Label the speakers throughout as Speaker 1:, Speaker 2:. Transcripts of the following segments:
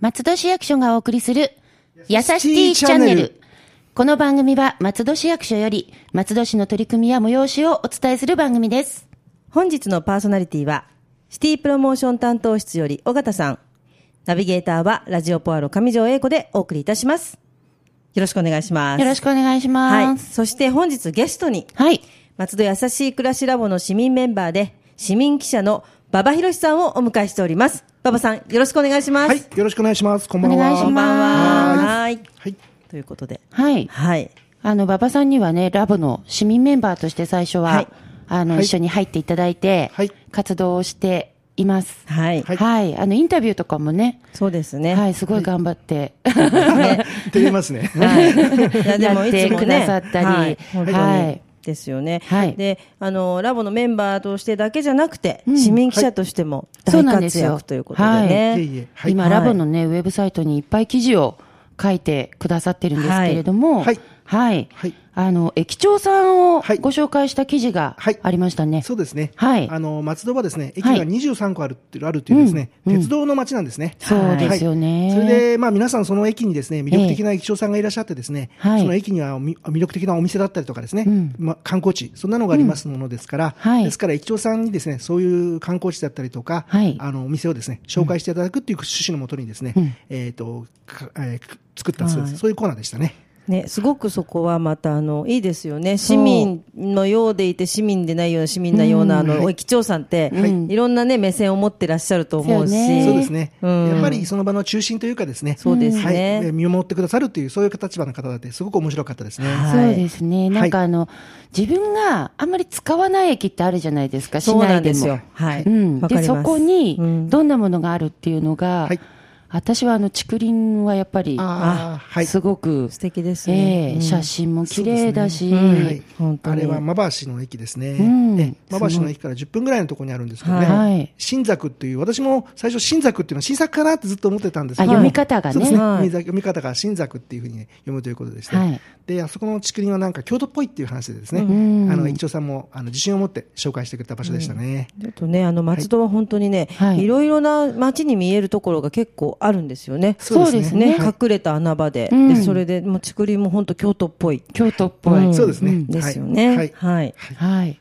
Speaker 1: 松戸市役所がお送りする、やさしティチャンネル。この番組は松戸市役所より、松戸市の取り組みや催しをお伝えする番組です。
Speaker 2: 本日のパーソナリティは、シティプロモーション担当室より尾形さん。ナビゲーターは、ラジオポアロ上条英子でお送りいたします。よろしくお願いします。
Speaker 1: よろしくお願いし
Speaker 2: はい。
Speaker 1: ます。
Speaker 2: そして本日ゲストに、
Speaker 1: はい。
Speaker 2: 松戸やさしい暮らしラボの市民メンバーで、市民記者の馬場博さんをお迎えしております。馬場さん、よろしくお願いします。
Speaker 3: はい、よろしくお願いします。こんばんは。
Speaker 1: お願いします
Speaker 2: こんばんは。はい。
Speaker 3: はい。
Speaker 2: ということで。
Speaker 1: はい。
Speaker 2: はい。
Speaker 1: あの、馬場さんにはね、ラボの市民メンバーとして最初は、
Speaker 2: はい
Speaker 1: あの、
Speaker 3: はい
Speaker 1: 一緒に入っていただいて、
Speaker 3: はい
Speaker 1: 活動をしています。
Speaker 2: はい。
Speaker 3: はい
Speaker 1: はい。あの、インタビューとかもね、
Speaker 2: そうですね。
Speaker 1: はい、すごい頑張って、
Speaker 3: 照れますね。
Speaker 2: はい。いや、でもいつもね。
Speaker 1: やってくださったり
Speaker 2: はい。ですよね。
Speaker 1: はい
Speaker 2: で、あの、ラボのメンバーとしてだけじゃなくて、市民記者としても
Speaker 1: そう
Speaker 2: 大活
Speaker 1: なんですよ
Speaker 2: 躍ということで
Speaker 3: いえ
Speaker 2: ね。
Speaker 3: いえ。はい。
Speaker 1: 今、
Speaker 2: はい
Speaker 1: ラボのね、ウェブサイトにいっぱい記事を書いてくださってるんですけれども、
Speaker 3: はい
Speaker 1: はい。
Speaker 3: はい。
Speaker 1: あの、駅長さんを
Speaker 3: はい。
Speaker 1: ご紹介した記事が
Speaker 3: はい。
Speaker 1: ありましたね。
Speaker 3: そうですね。
Speaker 1: はい。
Speaker 3: あの、松戸はですね、駅が
Speaker 1: はい
Speaker 3: 23個あるっていう、あるっていうですね、
Speaker 1: うんうん。
Speaker 3: 鉄道の街なんですね。
Speaker 1: そうですよね。
Speaker 3: はい。それで、まあ皆さんその駅にですね、魅力的な駅長さんがいらっしゃってですね、
Speaker 1: はい。
Speaker 3: その駅にはみ魅力的なお店だったりとかですね、
Speaker 1: うん。
Speaker 3: まあ観光地、そんなのがありますものですから、
Speaker 1: はい。
Speaker 3: ですから駅長さんにですね、そういう観光地だったりとか、
Speaker 1: はい。
Speaker 3: あの、お店をですね、紹介していただくっていう趣旨のもとにですね、
Speaker 1: うん。
Speaker 3: えっ、と、かえー作ったそうです、
Speaker 2: はい。
Speaker 3: そういうコーナーでしたね。
Speaker 2: ね、すごくそこはまた、あの、いいですよね。市民のようでいて、市民でないような市民なような、あの、駅長さんって、
Speaker 1: はい
Speaker 2: いろんなね、目線を持ってらっしゃると思うし。
Speaker 1: そう
Speaker 3: ですね、
Speaker 2: うん
Speaker 3: やっぱりその場の中心というかですね、
Speaker 2: そうですね
Speaker 3: はいえー見守ってくださるという、そういう立場の方で、すごく面白かったですね。
Speaker 2: はい
Speaker 1: そうですね。なんかあの、自分があんまり使わない駅ってあるじゃないですか、市
Speaker 2: そうな
Speaker 1: 内でも
Speaker 2: んですよ。。はい。
Speaker 1: うん。で、
Speaker 2: わかります
Speaker 1: そこに
Speaker 2: うん、
Speaker 1: どんなものがあるっていうのが、
Speaker 3: はい
Speaker 1: 私はあの、竹林はやっぱり、
Speaker 3: ああ、はい。
Speaker 1: すごく、
Speaker 2: 素敵です
Speaker 1: え
Speaker 2: ね。うん。
Speaker 1: え写真も綺麗だし、
Speaker 2: うん。
Speaker 3: はい。
Speaker 2: 本当に。
Speaker 3: あれは馬橋の駅ですね。
Speaker 1: うん。
Speaker 3: え馬橋の駅から10分ぐらいのところにあるんですけどね。
Speaker 1: はい。
Speaker 3: 新作っていう、私も最初新作っていうのは新作かなってずっと思ってたんですけど、
Speaker 1: あ読み方がね。
Speaker 3: ね。
Speaker 2: はい。
Speaker 3: 読み方が新作っていうふうに、ね、読むということでして、
Speaker 1: はい。
Speaker 3: で、あそこの竹林はなんか京都っぽいっていう話でですね、
Speaker 1: ん。
Speaker 3: あの、駅長さんもあの自信を持って紹介してくれた場所でしたね。
Speaker 2: ちょっとね、あの、松戸は本当にね、
Speaker 1: はい。
Speaker 2: いろいろな街に見えるところが結構あるんですよね。
Speaker 3: そうですね
Speaker 2: 隠れた穴場で。
Speaker 1: うん
Speaker 2: で、それで、もう竹林も本当京都っぽい。
Speaker 1: 京都っぽい。
Speaker 2: うん
Speaker 3: そうですね。
Speaker 2: ですよね。
Speaker 3: はい。
Speaker 2: はい。
Speaker 1: はい。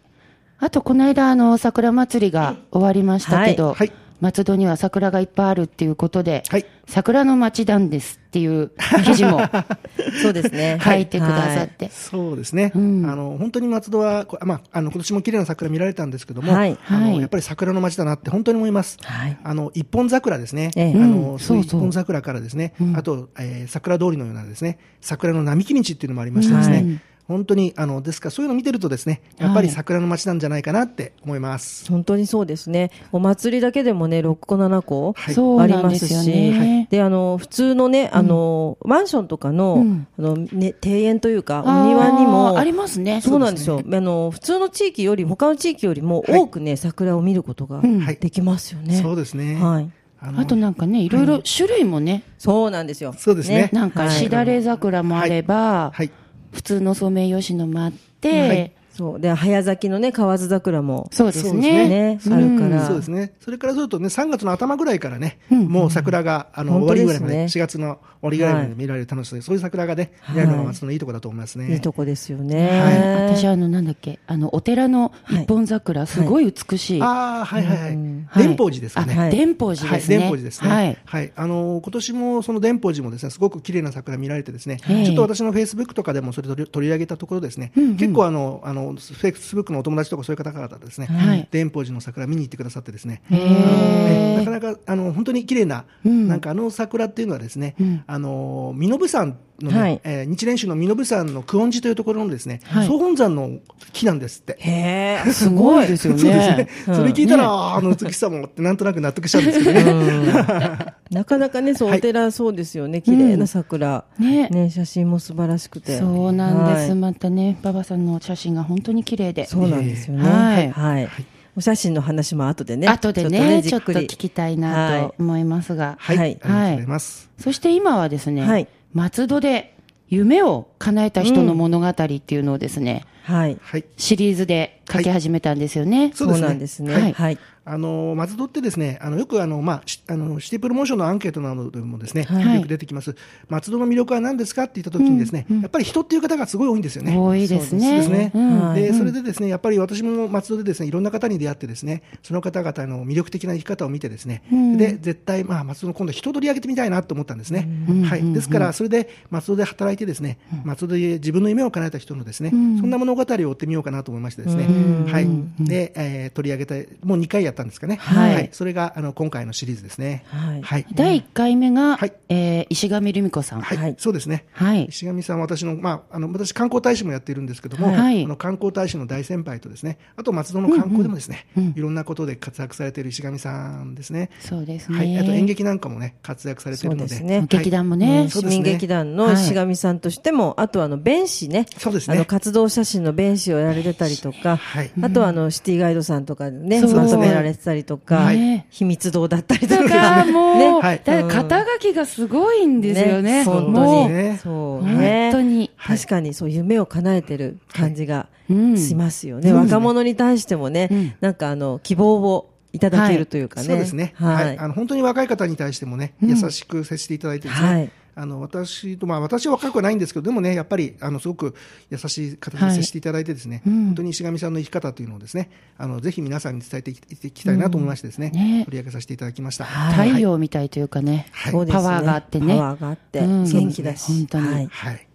Speaker 1: あと、この間、あの、桜祭りが終わりましたけど、
Speaker 3: はいはい
Speaker 1: 松戸には桜がいっぱいあるっていうことで、
Speaker 3: はい。
Speaker 1: 桜の街なんですっていう記事も
Speaker 2: そうですね。
Speaker 1: 書いてくださって。
Speaker 3: そうですね、
Speaker 1: うん。
Speaker 3: あの本当に松戸は、こまあ、あの今年も綺麗な桜見られたんですけども、
Speaker 2: はい。
Speaker 3: あの
Speaker 1: はい。
Speaker 3: やっぱり桜の街だなって本当に思います。
Speaker 2: はい。
Speaker 3: あの一本桜ですね、
Speaker 2: ええ。
Speaker 3: あの
Speaker 1: うん。
Speaker 3: そういう
Speaker 1: そうそう。
Speaker 3: 一本桜からですね、
Speaker 1: うん。
Speaker 3: あと、えー桜通りのようなですね桜の並木道っていうのもありましてですね、
Speaker 1: はい
Speaker 3: 本当にあのですからそういうのを見てるとですねやっぱり
Speaker 1: はい
Speaker 3: 桜の街なんじゃないかなって思います。
Speaker 2: 本当にそうですね。お祭りだけでもね、6個7個
Speaker 3: はい
Speaker 1: そう
Speaker 2: ありま
Speaker 1: なんですすよ
Speaker 2: し、
Speaker 1: ね。
Speaker 2: で、あの、普通のね、あの、マンションとかの、
Speaker 1: うん
Speaker 2: あの、ね、庭園というか、お庭にも、
Speaker 1: ありますね。
Speaker 2: そうなんですよ。あの、普通の地域より、他の地域よりも多くね、桜を見ることが
Speaker 1: うん
Speaker 3: はい
Speaker 2: できますよね。
Speaker 3: そうですね、
Speaker 2: はい。
Speaker 3: あの
Speaker 1: あとなんかね、いろいろ種類もね、
Speaker 2: そうなんですよ。
Speaker 3: そうですね
Speaker 1: なんかしだれ桜もあれば、
Speaker 3: はい
Speaker 1: 普通のソメイヨシノもあって、
Speaker 3: はい。
Speaker 2: そう。で、早咲きのね、河津桜も、
Speaker 1: そうですね。
Speaker 2: ね、
Speaker 1: うん
Speaker 2: あるから。
Speaker 3: そうですね。それからするとね、3月の頭ぐらいからね、
Speaker 1: うん
Speaker 3: もう桜が、あの、終
Speaker 2: 本当
Speaker 3: わりぐらいまで、
Speaker 2: ですね
Speaker 3: 4月の終わりぐらいまで見られる楽しさで、そういう桜がね、見られるのが松戸のいいところだと思いますね。
Speaker 2: いいとこですよ
Speaker 3: はい
Speaker 2: ね。
Speaker 1: 私あの、なんだっけ、あの、お寺の一本桜、すごい美しい。
Speaker 3: ああ、はいはいはい。
Speaker 2: うん
Speaker 1: はい
Speaker 3: 蓮宝寺ですかね。
Speaker 1: あ
Speaker 2: はい
Speaker 1: 伝宝寺
Speaker 3: はい、
Speaker 1: ですね。
Speaker 3: 蓮宝寺ですね。
Speaker 1: はい。
Speaker 3: はい。あのー今年もその蓮宝寺もですね、すごく綺麗な桜見られてですね、
Speaker 1: ええ
Speaker 3: ちょっと私のフェイスブックとかでもそれ取り取り上げたところですね、
Speaker 1: うんうん
Speaker 3: 結構あの、あの、フェイスブックのお友達とかそういう方々ですね、
Speaker 1: はい。
Speaker 3: 蓮宝寺の桜見に行ってくださってですね、
Speaker 1: へ
Speaker 3: え
Speaker 1: ー
Speaker 3: なかなかあの本当に綺麗な、
Speaker 1: うん。
Speaker 3: なんかあの桜っていうのはですね、
Speaker 1: うん。
Speaker 3: あの身延山のね、
Speaker 2: はい
Speaker 3: えー日蓮宗の身延山の久遠寺というところのですね、
Speaker 1: はい
Speaker 3: 総本山の木なんですって。
Speaker 2: へえ、
Speaker 1: すごいですよ
Speaker 3: そうですね
Speaker 1: ね。。
Speaker 3: それ聞いたら、あの美しさもってなんとなく納得しちゃうんですけどね。
Speaker 2: なかなかね、そう、
Speaker 3: はい
Speaker 2: お寺そうですよね。綺麗な桜。
Speaker 1: ね
Speaker 2: ね、写真も素晴らしくて。
Speaker 1: そうなんです。
Speaker 2: はい
Speaker 1: またね、馬場さんの写真が本当に綺麗で。
Speaker 2: そうなんですよね。
Speaker 1: はい
Speaker 2: はい。お写真の話も後でね。
Speaker 1: 後でね、ちょっと
Speaker 2: じっくり
Speaker 1: 聞きたいなと思いますが。
Speaker 3: はい、
Speaker 2: はい
Speaker 3: ありがとうございます。
Speaker 1: そして今はですね、
Speaker 2: はい
Speaker 1: 松戸で夢を叶えた人の物語っていうのをですね、
Speaker 2: はい。
Speaker 3: はい。
Speaker 1: シリーズで書き始めたんですよね。
Speaker 3: そう
Speaker 2: なんですね。
Speaker 1: はい
Speaker 2: はい。
Speaker 3: あの松戸ってですね、あのよくあの、まあ、しあのシティプロモーションのアンケートなどでもですね、
Speaker 1: はい。
Speaker 3: よく出てきます、松戸の魅力は何ですかって言ったときにですね、やっぱり人っていう方がすごい多いんですよね。
Speaker 1: 多いです
Speaker 3: そう
Speaker 1: ね。
Speaker 3: ですね。
Speaker 1: うん。
Speaker 3: それでですね、やっぱり私も松戸でですね、いろんな方に出会ってですね、その方々の魅力的な生き方を見てですね、で、絶対、まあ、松戸の今度人取り上げてみたいなと思ったんですね。はい。ですから、それで松戸で働いてですね、松戸で自分の夢を叶えた人のですね、そんな物語を追ってみようかなと思いましてですね、はい。で、えー取り上げた、もう2回やったんですかね。
Speaker 2: はい
Speaker 3: それが、あの、今回のシリーズですね。
Speaker 2: はい
Speaker 3: はい。
Speaker 1: 第1回目が、
Speaker 3: はい
Speaker 1: えー石上留美子さん。
Speaker 3: はい、
Speaker 2: はい
Speaker 3: そうですね。
Speaker 1: はい
Speaker 3: 石上さんは私の、まあ、あの、私観光大使もやっているんですけども、
Speaker 1: はい
Speaker 3: あの観光大使の大先輩とですね、あと松戸の観光でもですね、いろんなことで活躍されている石上さんですね。
Speaker 1: そうですね。
Speaker 3: はい。あと演劇なんかもね、活躍されているので。
Speaker 2: そうですね
Speaker 3: はい
Speaker 1: 劇団もね、
Speaker 3: そうですね
Speaker 2: 市民劇団の石上さんとしても、あとあの、弁士ね。
Speaker 3: そうですね
Speaker 2: あの、活動写真の弁士をやられてたりとか、
Speaker 3: はい
Speaker 2: あとはあの、シティガイドさんとかね、
Speaker 1: そう
Speaker 2: まとめられてたりとか、
Speaker 1: はい
Speaker 2: 秘密堂だったりと
Speaker 1: だか もう、
Speaker 2: ね
Speaker 3: はい
Speaker 1: だ肩書きがすごいんですよね。
Speaker 2: 本
Speaker 1: もう
Speaker 2: 当に。
Speaker 3: ね
Speaker 2: そうね。
Speaker 1: 本当に
Speaker 2: 確かにそう夢を叶えてる感じが
Speaker 1: うん
Speaker 2: しますよね。若者に対してもね、なんかあの、希望をいただけるというかね。
Speaker 3: そうですね。は。
Speaker 2: はいい。
Speaker 3: あの、本当に若い方に対してもね、優しく接していただいてですね。
Speaker 2: はい
Speaker 3: あの、私と、まあ、私は若くはないんですけど、でもね、やっぱり、あの、すごく優しい方に接していただいてですね、本当に石上さんの生き方というのをですね、あの、ぜひ皆さんに伝えていきいきたいなと思いましてですね、
Speaker 1: ね
Speaker 3: 取り上げさせていただきました。
Speaker 2: はい
Speaker 1: 太陽みたいというかね、
Speaker 3: はい
Speaker 1: パワーがあってね。
Speaker 2: パワーがあって、
Speaker 1: うん
Speaker 2: 元気だし。
Speaker 1: 本当に
Speaker 2: はい。
Speaker 3: はい。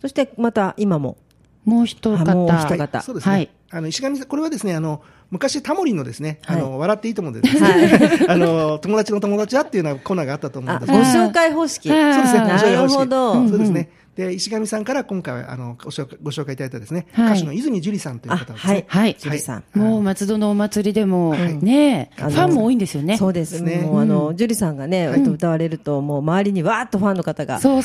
Speaker 2: そしてまた今も。
Speaker 1: もう一方。
Speaker 2: あもう一
Speaker 3: はい
Speaker 2: 方
Speaker 3: そうですね。
Speaker 1: はい
Speaker 3: あの、石上さん、これはですね、あの、昔タモリのですね、あの、
Speaker 2: は
Speaker 3: 笑っていいと思うんでですね、あの、友達の友達はっていうようなコーナーがあったと思うん
Speaker 2: あ、
Speaker 3: です
Speaker 2: ご紹介方式。
Speaker 1: はい
Speaker 3: そうですね。
Speaker 2: なるほど。
Speaker 3: そうですね。で、石上さんから今回、あの、ご紹介いただいたですね、
Speaker 1: はい
Speaker 3: 歌手の泉樹里さんという
Speaker 2: あ、
Speaker 3: 方ですね。
Speaker 2: はい。
Speaker 1: はい
Speaker 2: ジュリさん。
Speaker 1: もう松戸のお祭りでも、
Speaker 3: はい
Speaker 1: ねファンも多いんですよね。
Speaker 2: そうです
Speaker 3: ね
Speaker 2: もうあの、ジュリさんがね、歌われると、もう周りにわーっとファンの方が集ま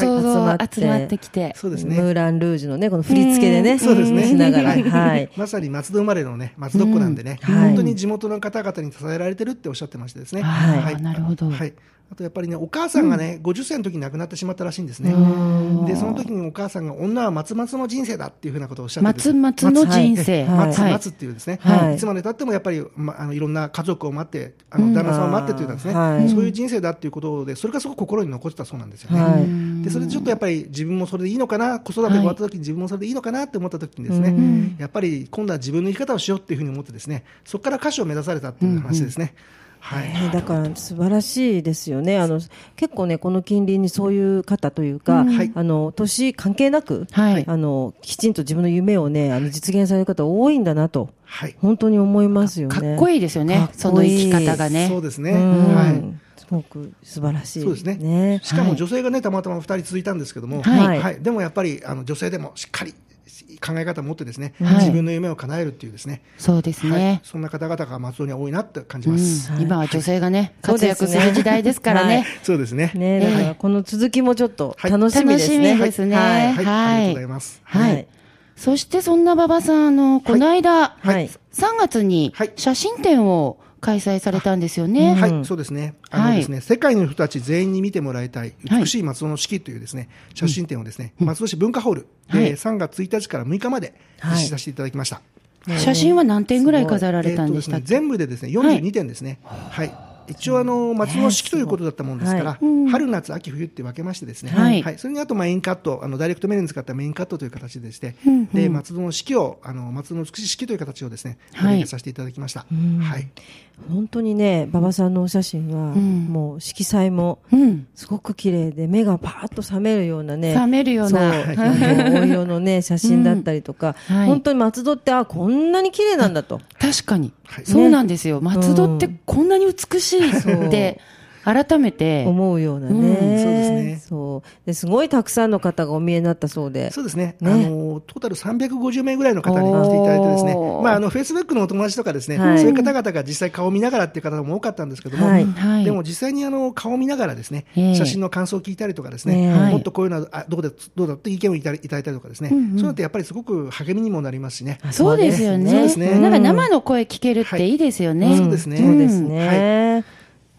Speaker 2: って。
Speaker 1: 集まってきて。
Speaker 3: そうですね。
Speaker 2: ムーラン・ルージュのね、この振り付けでね、
Speaker 3: そうですね。
Speaker 2: しながら、
Speaker 3: はい
Speaker 2: はい。
Speaker 3: まさに松戸生まれのね、松戸っ子なんでね、
Speaker 2: うんはい
Speaker 3: 本当に地元の方々に支えられてるっておっしゃってましてですね。
Speaker 1: はいなるほど
Speaker 3: はい。あとやっぱりね、お母さんがね、50歳の時に亡くなってしまったらしいんですね。で、その時にお母さんが女は松松の人生だっていうふうなことをおっしゃってて。
Speaker 1: 松松の人生。
Speaker 2: はい。
Speaker 3: 松松っていうですね、
Speaker 2: はい。
Speaker 3: い、つまでたってもやっぱり、ま、あのいろんな家族を待って、あの旦那さんを待ってというかですね、
Speaker 2: はい。
Speaker 3: そういう人生だっていうことで、それがすごく心に残ってたそうなんですよね。
Speaker 2: はい。
Speaker 3: でそれでちょっとやっぱり自分もそれでいいのかな、子育てが終わった時に自分もそれでいいのかなって思った時にですね、やっぱり今度は自分の生き方をしようっていうふうに思ってですね、そこから歌手を目指されたっていう話ですね。はい。
Speaker 2: ねだから素晴らしいですよね。あの結構ねこの近隣にそういう方というか、
Speaker 3: はい
Speaker 2: あの年関係なく、
Speaker 1: はい
Speaker 2: あのきちんと自分の夢をねあの実現される方多いんだなと
Speaker 3: はい。
Speaker 2: 本当に思いますよね。
Speaker 1: かっこいいですよね
Speaker 2: かっこいい
Speaker 1: その生き方がね。
Speaker 3: そうですね。
Speaker 2: うん
Speaker 3: はい。
Speaker 2: すごく素晴らしい。
Speaker 3: そうですね
Speaker 2: ね
Speaker 3: しかも女性がね、たまたま2人続いたんですけども、
Speaker 1: はい
Speaker 3: はい。でもやっぱり、あの、女性でもしっかり考え方を持ってですね、
Speaker 1: はい
Speaker 3: 自分の夢を叶えるっていうですね、
Speaker 1: そうです
Speaker 3: はい
Speaker 1: ね。。
Speaker 3: そんな方々が松戸には多いなって感じ
Speaker 1: うん
Speaker 3: ます。
Speaker 1: 今は女性が ね、活躍する時代ですから
Speaker 2: はい
Speaker 1: ね。
Speaker 3: そうですね。
Speaker 2: ねだからこの続きもちょっと
Speaker 3: はい
Speaker 2: 楽しみですね。
Speaker 1: 楽しみですね
Speaker 2: はい
Speaker 3: はい。
Speaker 1: はい
Speaker 3: ありがとうございます。
Speaker 1: はい。
Speaker 2: はい
Speaker 1: そしてそんな馬場さん、あの、この間、
Speaker 2: はい
Speaker 1: 3月に
Speaker 3: はい
Speaker 1: 写真展を開催されたんですよね。
Speaker 3: はい、
Speaker 2: うん
Speaker 3: そうですね。あの
Speaker 1: はい
Speaker 3: ですね、世界の人たち全員に見てもらいたい、
Speaker 1: はい
Speaker 3: 美しい松戸の四季というですね、写真展をですね、松戸市文化ホール
Speaker 1: はい
Speaker 3: で3月1日から6日まで実施させていただきました。
Speaker 1: 写真は何点ぐらい飾られたんでしたっけ、
Speaker 3: えーね、全部でですね、42点ですね。はい。一応あの、松戸の四季ということだったもんですから、春、夏、秋、冬って分けましてですね、
Speaker 1: はい。
Speaker 3: それにあとメインカット、あの、ダイレクトメールに使ったメインカットという形でして、で、松戸の四季を、あの、松戸の美しい四季という形をですね、
Speaker 1: はい。
Speaker 3: 取りさせていただきました。はい。
Speaker 2: 本当にね馬場さんのお写真は、
Speaker 1: ん。
Speaker 2: もう色彩も
Speaker 1: うん。
Speaker 2: すごく綺麗で目がパーッと覚めるようなね
Speaker 1: 覚めるような。
Speaker 2: そうもうお色のね写真だったりとか、
Speaker 1: はい。
Speaker 2: 本当に松戸ってあこんなに綺麗なんだと。
Speaker 1: 確かに、
Speaker 3: はい。
Speaker 1: そうなんですよ。松戸ってこんなに美しいって、改めて、
Speaker 2: 思うようなね、
Speaker 1: うん
Speaker 3: そうですね。
Speaker 2: そう。ですごいたくさんの方がお見えになったそうで。
Speaker 3: そうですね。
Speaker 2: ね。
Speaker 3: あの、トータル350名ぐらいの方に来ていただいてですね。まあ、あの、フェイスブックのお友達とかですね、
Speaker 2: はい。
Speaker 3: そういう方々が実際顔を見ながらっていう方も多かったんですけども、
Speaker 2: はい。
Speaker 1: はい。
Speaker 3: でも実際にあの、顔を見ながらですね、
Speaker 1: ええ。
Speaker 3: 写真の感想を聞いたりとかですね、もっとこういうのは、あどうだ、どうだって意見をいただいたりとかですね、そういうのってやっぱりすごく励みにもなりますしね。
Speaker 1: そうですよね。
Speaker 3: そうですね。
Speaker 1: なんか生の声聞けるってい。いですよね。
Speaker 3: はいそうですね。
Speaker 2: そうです
Speaker 3: うん
Speaker 2: ね、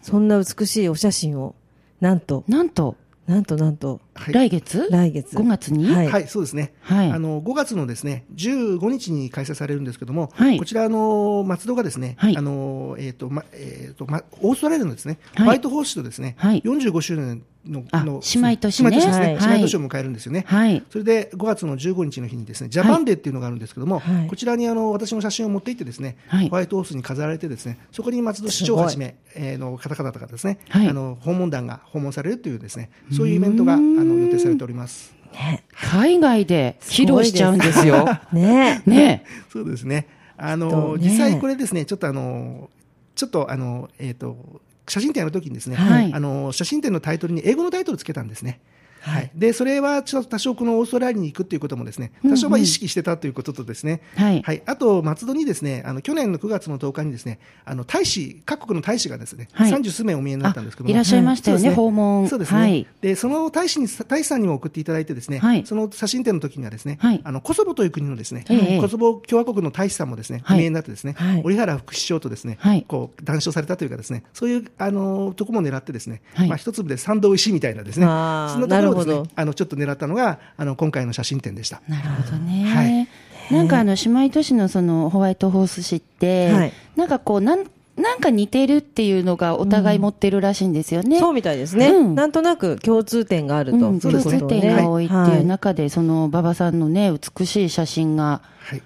Speaker 2: そんな美しいお写真をなんと。
Speaker 1: なんと、
Speaker 2: なんとなんと、
Speaker 3: はい。
Speaker 1: 来月？
Speaker 2: 来月
Speaker 1: ?5 月に？
Speaker 2: はい。
Speaker 3: はい、そうですね。
Speaker 1: はい。
Speaker 3: あの5月のですね15日に開催されるんですけども、
Speaker 1: はい。
Speaker 3: こちらあの松戸がですね、
Speaker 1: はい。
Speaker 3: あのえっ、とまえっ、とまオーストラリアのですね、
Speaker 1: はい。
Speaker 3: ホワイトホースとですね、
Speaker 1: はい。
Speaker 3: 45周年の
Speaker 1: あ
Speaker 3: の
Speaker 1: 姉妹都市ね。
Speaker 3: 姉妹都市ですね、
Speaker 1: はい。
Speaker 3: 姉妹都市を迎えるんですよね。
Speaker 1: はい。
Speaker 3: それで5月の15日の日にですねジャパンデーっていうのがあるんですけども、
Speaker 2: はい。
Speaker 3: こちらにあの私の写真を持って行ってですね、
Speaker 1: はい。
Speaker 3: ホワイトホースに飾られてですねそこに松戸市長をはじめ、えーの方々がですね、
Speaker 1: はい。
Speaker 3: あの訪問団が訪問されるというですねそういうイベントがあの予定されております。
Speaker 2: ね。
Speaker 1: 海外で披露しちゃうんですよ。
Speaker 2: ね。
Speaker 1: ね
Speaker 3: そうですね。あの、
Speaker 2: とね
Speaker 3: 実際これですね、ちょっとあの、ちょっとあの、えっ、と、写真展やるときにですね、
Speaker 1: はい
Speaker 3: あの、写真展のタイトルに英語のタイトルつけたんですね。
Speaker 2: は
Speaker 3: はい。い、でそれはちょっと多少このオーストラリアに行くということもですね多少まあ意識してたということとですね、
Speaker 1: はい。
Speaker 3: はい、あと松戸にですねあの去年の9月の10日にですねあの大使各国の大使がですね
Speaker 1: はい。
Speaker 3: 三十数名お見えになったんですけども。
Speaker 1: あいらっしゃいましたよね
Speaker 3: そうです
Speaker 1: 訪問
Speaker 3: そうですね、
Speaker 1: はい。
Speaker 3: でその大使に大使さんにも送っていただいてですね、
Speaker 1: はい。
Speaker 3: その写真展の時にはですね、
Speaker 1: はい。
Speaker 3: あのコソボという国のですね、
Speaker 1: ええ。
Speaker 3: コソボ共和国の大使さんもですね、
Speaker 1: はい。
Speaker 3: お見えになってですね、
Speaker 2: はい。
Speaker 3: 折原副首相とですね、
Speaker 1: はい。
Speaker 3: こう談笑されたというかですねそういうあのとこも狙ってですね、
Speaker 1: はい。
Speaker 3: まあ一粒で三度石みたいなですねそんなところをですね。あのちょっと狙ったのがあの今回の写真展でした。
Speaker 1: なるほどね。
Speaker 3: はい。
Speaker 1: なんかあの姉妹都市のそのホワイトホース市って、
Speaker 2: はい。
Speaker 1: なんかこうなんなんか似てるっていうのがお互い持ってるらしいんですよね。
Speaker 2: そうみたいですね、
Speaker 1: うん。
Speaker 2: なんとなく共通点があると。
Speaker 1: うん、
Speaker 3: そうですね。
Speaker 1: 共通点が多いっていう
Speaker 2: はい。
Speaker 1: 中で、その馬場さんのね、美しい写真が
Speaker 3: はい。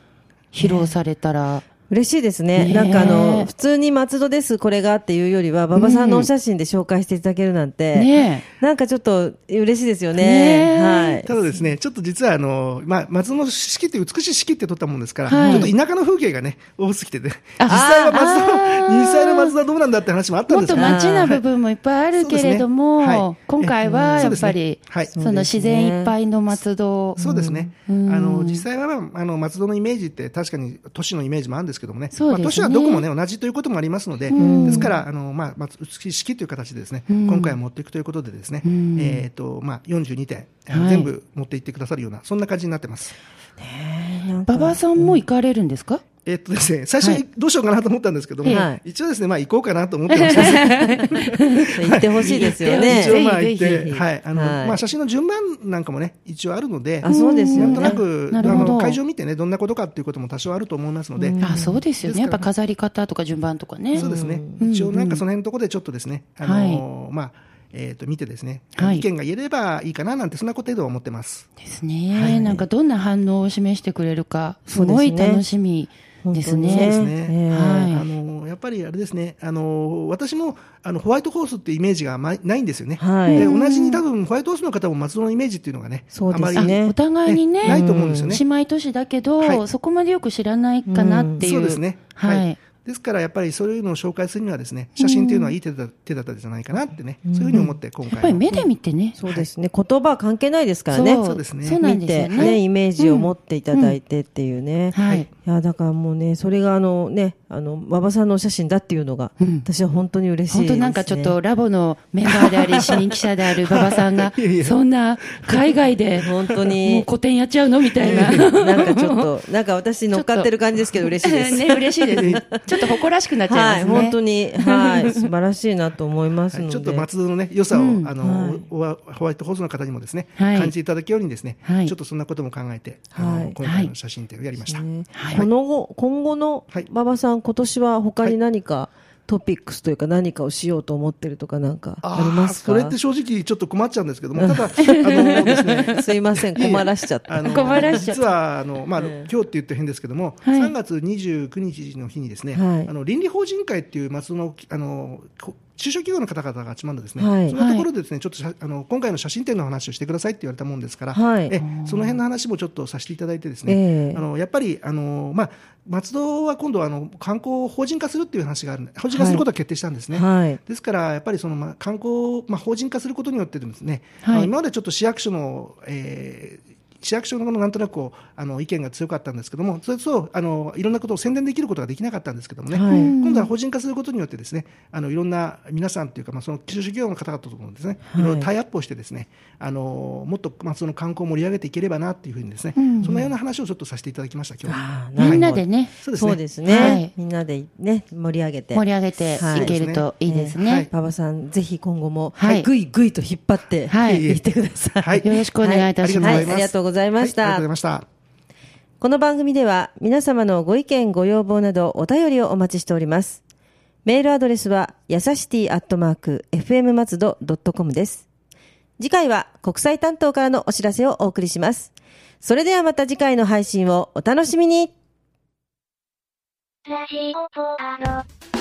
Speaker 1: 披露されたら、
Speaker 2: 嬉しいですね。なんかあの、普通に松戸です、これがっていうよりは、馬場さんのお写真で紹介していただけるなんて、
Speaker 1: ね
Speaker 2: なんかちょっと嬉しいですよね。はい。
Speaker 3: ただですね、ちょっと実はあの、まあ、松の四季って美しい四季って撮ったもんですから、
Speaker 1: はい。
Speaker 3: ちょっと田舎の風景がね、多すぎてね、
Speaker 1: あ
Speaker 3: 実際は松戸、実際の松戸はどうなんだって話もあったん
Speaker 1: もっと
Speaker 3: ですけど、
Speaker 1: 街な部分もいっぱいあるけれども、
Speaker 3: ねはい。
Speaker 1: 今回はやっぱり、
Speaker 3: はい。
Speaker 1: その自然いっぱいの松戸、
Speaker 3: そうですね、
Speaker 1: うん。
Speaker 3: あの実際は、まあ、あの松戸のイメージって、確かに都市のイメージもあるんですけどもね、
Speaker 1: そうですね。
Speaker 3: まあ、都市はどこも、ね、同じということもありますので、
Speaker 1: ん。
Speaker 3: ですから、あのまあ、まあ美しい式という形でですね、
Speaker 1: うん。
Speaker 3: 今回は持っていくということで、ですね、
Speaker 1: ん。
Speaker 3: えーとまあ、42点、
Speaker 1: はい。
Speaker 3: 全部持っていってくださるような、そんな感じになってます。
Speaker 2: なんか
Speaker 1: 馬場さんも行かれるんですか、
Speaker 3: えっとですね、最初
Speaker 1: はい。
Speaker 3: にどうしようかなと思ったんですけども、
Speaker 2: はい
Speaker 3: 一応ですね、まあ行こうかなと思ってました。
Speaker 2: 行ってほしいですよね。
Speaker 3: 一応まあ行って、はい、あの、
Speaker 2: はい。
Speaker 3: まあ写真の順番なんかもね、一応あるので、
Speaker 2: あ、そうですよね。
Speaker 3: なんとなく、あ
Speaker 1: なるほど。
Speaker 3: の会場を見てね、どんなことかっていうことも多少あると思いますので、
Speaker 1: あそうですよね、やっぱ飾り方とか順番とかね。
Speaker 3: そうですね、
Speaker 1: うん。
Speaker 3: 一応なんかその辺のところでちょっとですね、あのまあ、えっと見てですね、
Speaker 1: はい。
Speaker 3: 意見が言えればいいかななんて、そんなことは思ってます。
Speaker 1: ですね、なんかどんな反応を示してくれるか、すごい楽しみです
Speaker 2: そう
Speaker 1: ね。
Speaker 2: です
Speaker 3: ね。
Speaker 1: はい。
Speaker 3: あのやっぱりあれですね、あの私もあのホワイトホースっていうイメージがあまりないんですよね、
Speaker 2: はい。
Speaker 3: で同じに多分ホワイトホースの方も松戸のイメージっていうのがね、
Speaker 2: そうですね。
Speaker 3: あまり
Speaker 1: あお互いにね、
Speaker 3: ないと思うんですよね。
Speaker 1: 姉妹都市だけど、
Speaker 3: はい。
Speaker 1: そこまでよく知らないかなっていう。
Speaker 3: そうですね、
Speaker 1: はい。
Speaker 3: ですからやっぱりそういうのを紹介するにはですね写真っていうのはいい手だ手だったんじゃないかなってね、そういうふうに思って今
Speaker 1: やっぱり
Speaker 3: 回
Speaker 1: 目で見てね。
Speaker 2: そうですね。言葉は関係ないですからね。
Speaker 1: そう。
Speaker 3: そうですね。
Speaker 1: そうなん
Speaker 2: 見て、
Speaker 1: ですよね。
Speaker 2: ね、イメージを持っていただいてっていうね。
Speaker 1: はい
Speaker 2: いや、だからもうね、それがあのね、あの、馬場さんのお写真だっていうのが、
Speaker 1: うん
Speaker 2: 私は本当に嬉しいです、ね。
Speaker 1: 本当なんかちょっとラボのメンバーであり、市民記者である 馬場さんがそんな海外で、
Speaker 2: 本当
Speaker 1: もう
Speaker 2: に、
Speaker 1: 個展やっちゃうのみたいな。
Speaker 2: なんかちょっと、なんか私乗っかってる感じですけど嬉しいです。
Speaker 1: ね、嬉しいです。ちょっと誇らしくなっちゃいま
Speaker 2: はい、
Speaker 1: すね。
Speaker 2: 本当に、はい、素晴らしいなと思いますので。
Speaker 3: はいちょっと松戸のね良さを、
Speaker 1: うん
Speaker 3: あの、
Speaker 2: はい
Speaker 3: ホワイトホースの方にもですね、
Speaker 1: はい
Speaker 3: 感じていただけるようにですね、
Speaker 1: はい
Speaker 3: ちょっとそんなことも考えて、あの
Speaker 2: はい
Speaker 3: 今回の写真展をやりました。
Speaker 2: ね
Speaker 1: はい
Speaker 2: この後、今後の
Speaker 3: はい。
Speaker 2: 馬場さん、今年は他に何かトピックスというか何かをしようと思ってるとかなんかありますか？
Speaker 3: それって正直ちょっと困っちゃうんですけど も、ただ、あのですね、
Speaker 2: すいません、困らしちゃった。
Speaker 1: 困らしちゃった
Speaker 3: 実はあの、まあ今日って言って変ですけども、
Speaker 1: はい。
Speaker 3: 3月29日の日にですね、
Speaker 2: はい。
Speaker 3: あの倫理法人会っていう松戸のあのこ中小企業の方々が集まるんですね、
Speaker 2: はい。
Speaker 3: そんなところでですね、ちょっとあの今回の写真展の話をしてくださいって言われたもんですから、
Speaker 2: はい。
Speaker 3: えその辺の話もちょっとさせていただいてですね、
Speaker 2: ええ。
Speaker 3: あのやっぱりあの、まあ、松戸は今度あの観光を法人化するっていう話があるんで法人化することが決定したんですね。
Speaker 2: はい。
Speaker 3: ですから、やっぱりその、まあ、観光を、まあ、法人化することによってですね、
Speaker 1: はい。
Speaker 3: あの今までちょっと市役所の、えー市役所のなんとなくこうあの意見が強かったんですけども、それとあのいろんなことを宣伝できることができなかったんですけどもね、
Speaker 2: はい。
Speaker 3: 今度は法人化することによってですね、あのいろんな皆さんというか、まあ、その中小企業の方々ともですね、い。ろいろタイアップをしてですね、あのもっとまあその観光を盛り上げていければなっていうふうにですね、そんなような話をちょっとさせていただきました今日
Speaker 1: みんなでね、
Speaker 3: そうですね。
Speaker 2: そうですね、
Speaker 1: はい。
Speaker 2: みんなでね、盛り上げて。
Speaker 1: 盛り上げてい。けるといいですね。
Speaker 3: はい。
Speaker 2: 馬場さん、ぜひ今後も、
Speaker 1: はい。
Speaker 2: ぐいぐいと引っ張って、
Speaker 1: はい。
Speaker 2: いってください。
Speaker 3: はい。
Speaker 1: よろしくお願いいたします。
Speaker 2: はい。ありがとうございました
Speaker 3: はいありがとうございました。
Speaker 2: この番組では皆様のご意見ご要望などお便りをお待ちしております。メールアドレスはやさしティアットマーク FM 松戸ドットコムです。次回は国際担当からのお知らせをお送りします。それではまた次回の配信をお楽しみに
Speaker 4: ラジオポアロ。